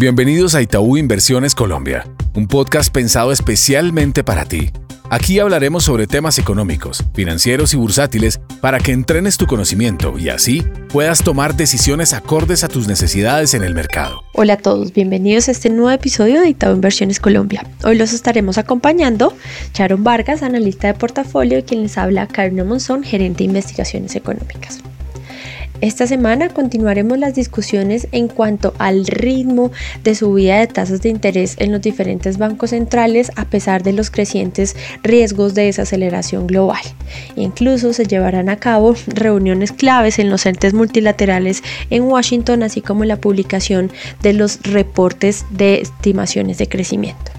Bienvenidos a Itaú Inversiones Colombia, un podcast pensado especialmente para ti. Aquí hablaremos sobre temas económicos, financieros y bursátiles para que entrenes tu conocimiento y así puedas tomar decisiones acordes a tus necesidades en el mercado. Hola a todos, bienvenidos a este nuevo episodio de Itaú Inversiones Colombia. Hoy los estaremos acompañando Sharon Vargas, analista de portafolio, y quien les habla Karina Monzón, gerente de investigaciones económicas. Esta semana continuaremos las discusiones en cuanto al ritmo de subida de tasas de interés en los diferentes bancos centrales a pesar de los crecientes riesgos de desaceleración global. Incluso se llevarán a cabo reuniones claves en los entes multilaterales en Washington, así como la publicación de los reportes de estimaciones de crecimiento.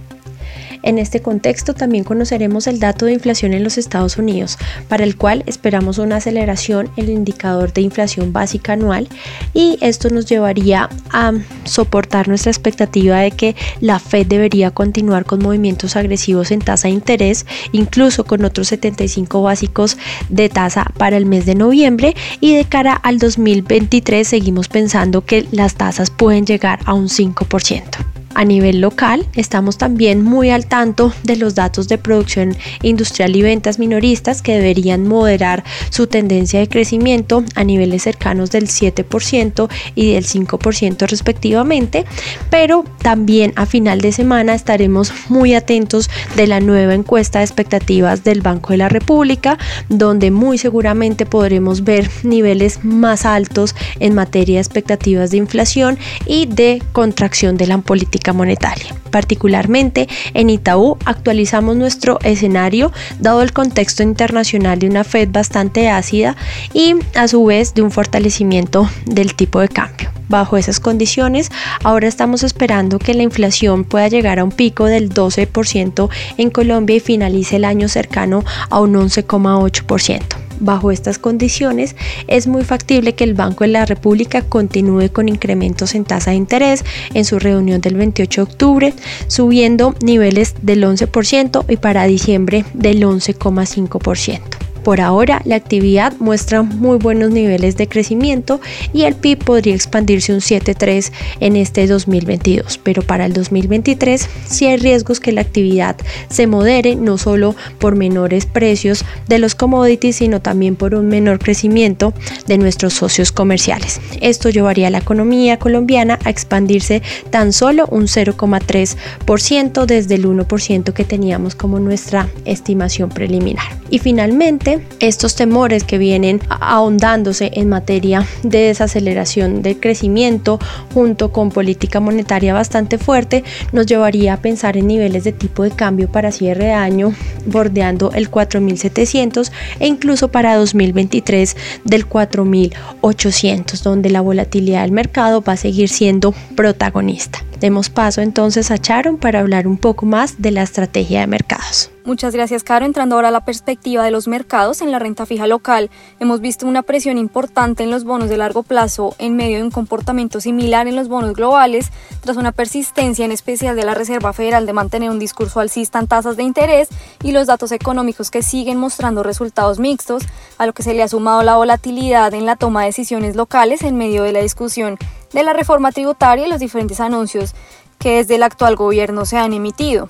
En este contexto también conoceremos el dato de inflación en los Estados Unidos, para el cual esperamos una aceleración en el indicador de inflación básica anual y esto nos llevaría a soportar nuestra expectativa de que la Fed debería continuar con movimientos agresivos en tasa de interés, incluso con otros 75 básicos de tasa para el mes de noviembre y de cara al 2023 seguimos pensando que las tasas pueden llegar a un 5%. A nivel local, estamos también muy al tanto de los datos de producción industrial y ventas minoristas que deberían moderar su tendencia de crecimiento a niveles cercanos del 7% y del 5% respectivamente, pero también a final de semana estaremos muy atentos de la nueva encuesta de expectativas del Banco de la República, donde muy seguramente podremos ver niveles más altos en materia de expectativas de inflación y de contracción de la política monetaria. Particularmente en Itaú actualizamos nuestro escenario dado el contexto internacional de una Fed bastante ácida y a su vez de un fortalecimiento del tipo de cambio. Bajo esas condiciones, ahora estamos esperando que la inflación pueda llegar a un pico del 12% en Colombia y finalice el año cercano a un 11,8%. Bajo estas condiciones, es muy factible que el Banco de la República continúe con incrementos en tasa de interés en su reunión del 28 de octubre, subiendo niveles del 11% y para diciembre del 11,5%. Por ahora, la actividad muestra muy buenos niveles de crecimiento y el PIB podría expandirse un 7,3 en este 2022, pero para el 2023 sí hay riesgos que la actividad se modere no solo por menores precios de los commodities, sino también por un menor crecimiento de nuestros socios comerciales. Esto llevaría a la economía colombiana a expandirse tan solo un 0,3% desde el 1% que teníamos como nuestra estimación preliminar. Y finalmente, estos temores que vienen ahondándose en materia de desaceleración de crecimiento junto con política monetaria bastante fuerte nos llevaría a pensar en niveles de tipo de cambio para cierre de año bordeando el 4700 e incluso para 2023 del 4800 donde la volatilidad del mercado va a seguir siendo protagonista. Demos paso entonces a Sharon para hablar un poco más de la estrategia de mercados. Muchas gracias, Caro. Entrando ahora a la perspectiva de los mercados en la renta fija local, hemos visto una presión importante en los bonos de largo plazo en medio de un comportamiento similar en los bonos globales, tras una persistencia en especial de la Reserva Federal de mantener un discurso alcista en tasas de interés y los datos económicos que siguen mostrando resultados mixtos, a lo que se le ha sumado la volatilidad en la toma de decisiones locales en medio de la discusión de la reforma tributaria y los diferentes anuncios que desde el actual gobierno se han emitido.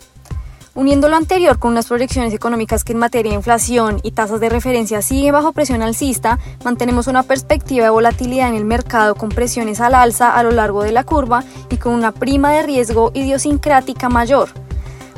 Uniendo lo anterior con unas proyecciones económicas que en materia de inflación y tasas de referencia siguen bajo presión alcista, mantenemos una perspectiva de volatilidad en el mercado con presiones al alza a lo largo de la curva y con una prima de riesgo idiosincrática mayor.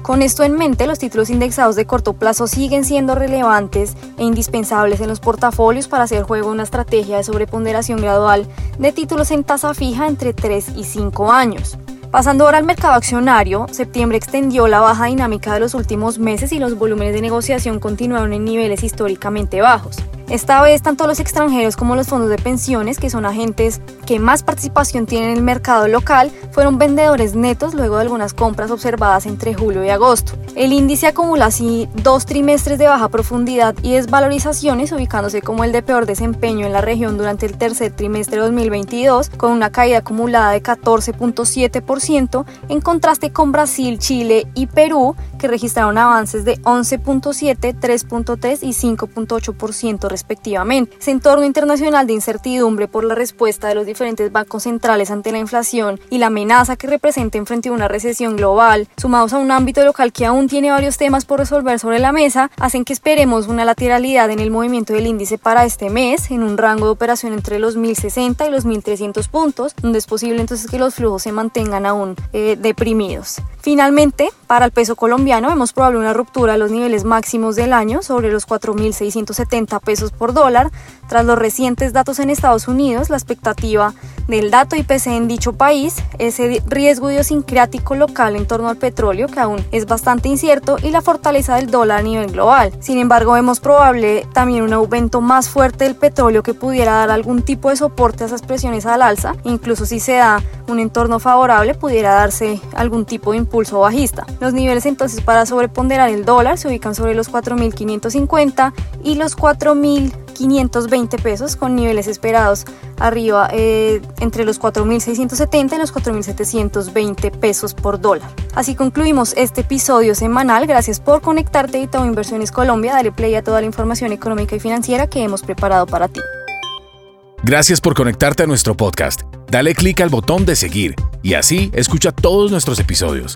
Con esto en mente, los títulos indexados de corto plazo siguen siendo relevantes e indispensables en los portafolios para hacer juego una estrategia de sobreponderación gradual de títulos en tasa fija entre 3 y 5 años. Pasando ahora al mercado accionario, septiembre extendió la baja dinámica de los últimos meses y los volúmenes de negociación continuaron en niveles históricamente bajos. Esta vez tanto los extranjeros como los fondos de pensiones, que son agentes que más participación tienen en el mercado local, fueron vendedores netos luego de algunas compras observadas entre julio y agosto. El índice acumula así dos trimestres de baja profundidad y desvalorizaciones, ubicándose como el de peor desempeño en la región durante el tercer trimestre de 2022, con una caída acumulada de 14.7%, en contraste con Brasil, Chile y Perú, que registraron avances de 11.7, 3.3 y 5.8% respectivamente respectivamente. Ese entorno internacional de incertidumbre por la respuesta de los diferentes bancos centrales ante la inflación y la amenaza que representen frente a una recesión global, sumados a un ámbito local que aún tiene varios temas por resolver sobre la mesa, hacen que esperemos una lateralidad en el movimiento del índice para este mes, en un rango de operación entre los 1060 y los 1300 puntos, donde es posible entonces que los flujos se mantengan aún eh, deprimidos. Finalmente, para el peso colombiano vemos probable una ruptura a los niveles máximos del año sobre los 4.670 pesos por dólar. Tras los recientes datos en Estados Unidos, la expectativa del dato IPC en dicho país, ese riesgo idiosincrático local en torno al petróleo que aún es bastante incierto y la fortaleza del dólar a nivel global. Sin embargo, vemos probable también un aumento más fuerte del petróleo que pudiera dar algún tipo de soporte a esas presiones al alza, incluso si se da un entorno favorable pudiera darse algún tipo de impulso bajista. Los niveles entonces para sobreponderar el dólar se ubican sobre los 4.550 y los 4.520 pesos con niveles esperados arriba eh, entre los 4.670 y los 4.720 pesos por dólar. Así concluimos este episodio semanal. Gracias por conectarte a Itaú Inversiones Colombia. Dale play a toda la información económica y financiera que hemos preparado para ti. Gracias por conectarte a nuestro podcast. Dale clic al botón de seguir y así escucha todos nuestros episodios.